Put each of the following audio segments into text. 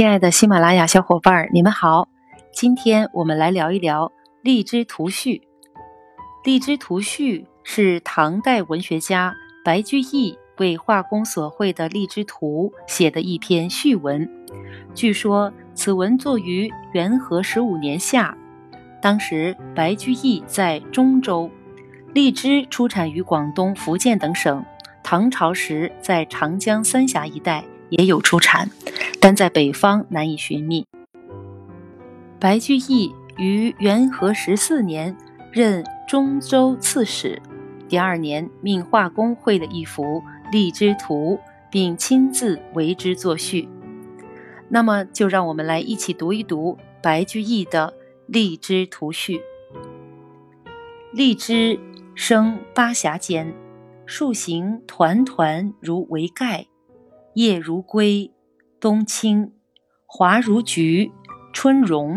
亲爱的喜马拉雅小伙伴儿，你们好！今天我们来聊一聊《荔枝图序》。《荔枝图序》是唐代文学家白居易为画工所绘的荔枝图写的一篇序文。据说此文作于元和十五年夏，当时白居易在中州，荔枝出产于广东、福建等省。唐朝时在长江三峡一带也有出产。但在北方难以寻觅。白居易于元和十四年任中州刺史，第二年命画工绘了一幅《荔枝图》，并亲自为之作序。那么，就让我们来一起读一读白居易的《荔枝图序》。荔枝生巴峡间，树形团团如围盖，叶如归。冬青，华如菊；春荣，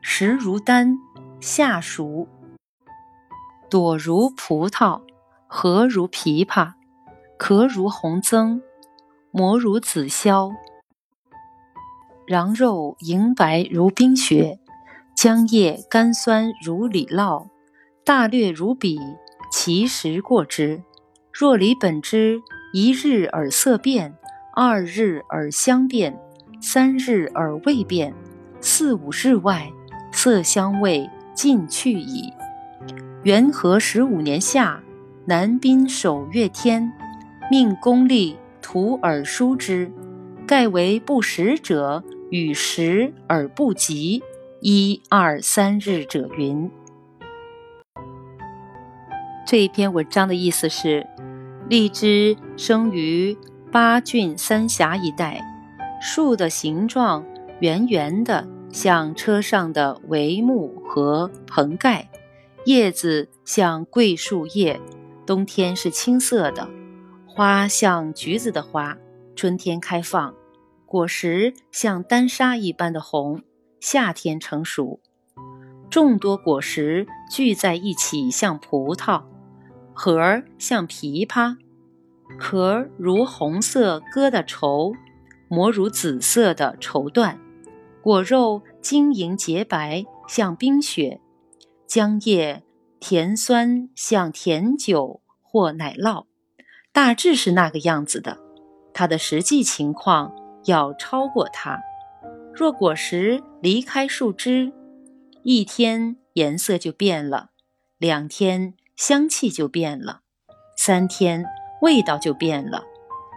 实如丹；夏熟，朵如葡萄；核如枇杷，壳如红增，膜如紫霄。瓤肉莹白如冰雪，浆液甘酸如李酪。大略如彼，其实过之。若离本之，一日而色变。二日而相变，三日而未变，四五日外，色香味尽去矣。元和十五年夏，南宾守月天，命公吏图而书之，盖为不食者与食而不及，一二三日者云。这一篇文章的意思是，荔枝生于。八郡三峡一带，树的形状圆圆的，像车上的帷幕和棚盖；叶子像桂树叶，冬天是青色的；花像橘子的花，春天开放；果实像丹砂一般的红，夏天成熟。众多果实聚在一起，像葡萄；核儿像枇杷。壳如红色疙瘩绸，膜如紫色的绸缎，果肉晶莹洁白，像冰雪；浆液甜酸，像甜酒或奶酪。大致是那个样子的，它的实际情况要超过它。若果实离开树枝，一天颜色就变了，两天香气就变了，三天。味道就变了，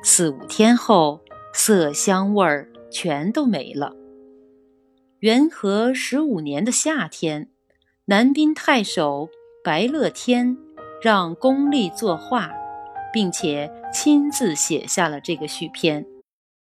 四五天后，色香味儿全都没了。元和十五年的夏天，南滨太守白乐天让公吏作画，并且亲自写下了这个序篇。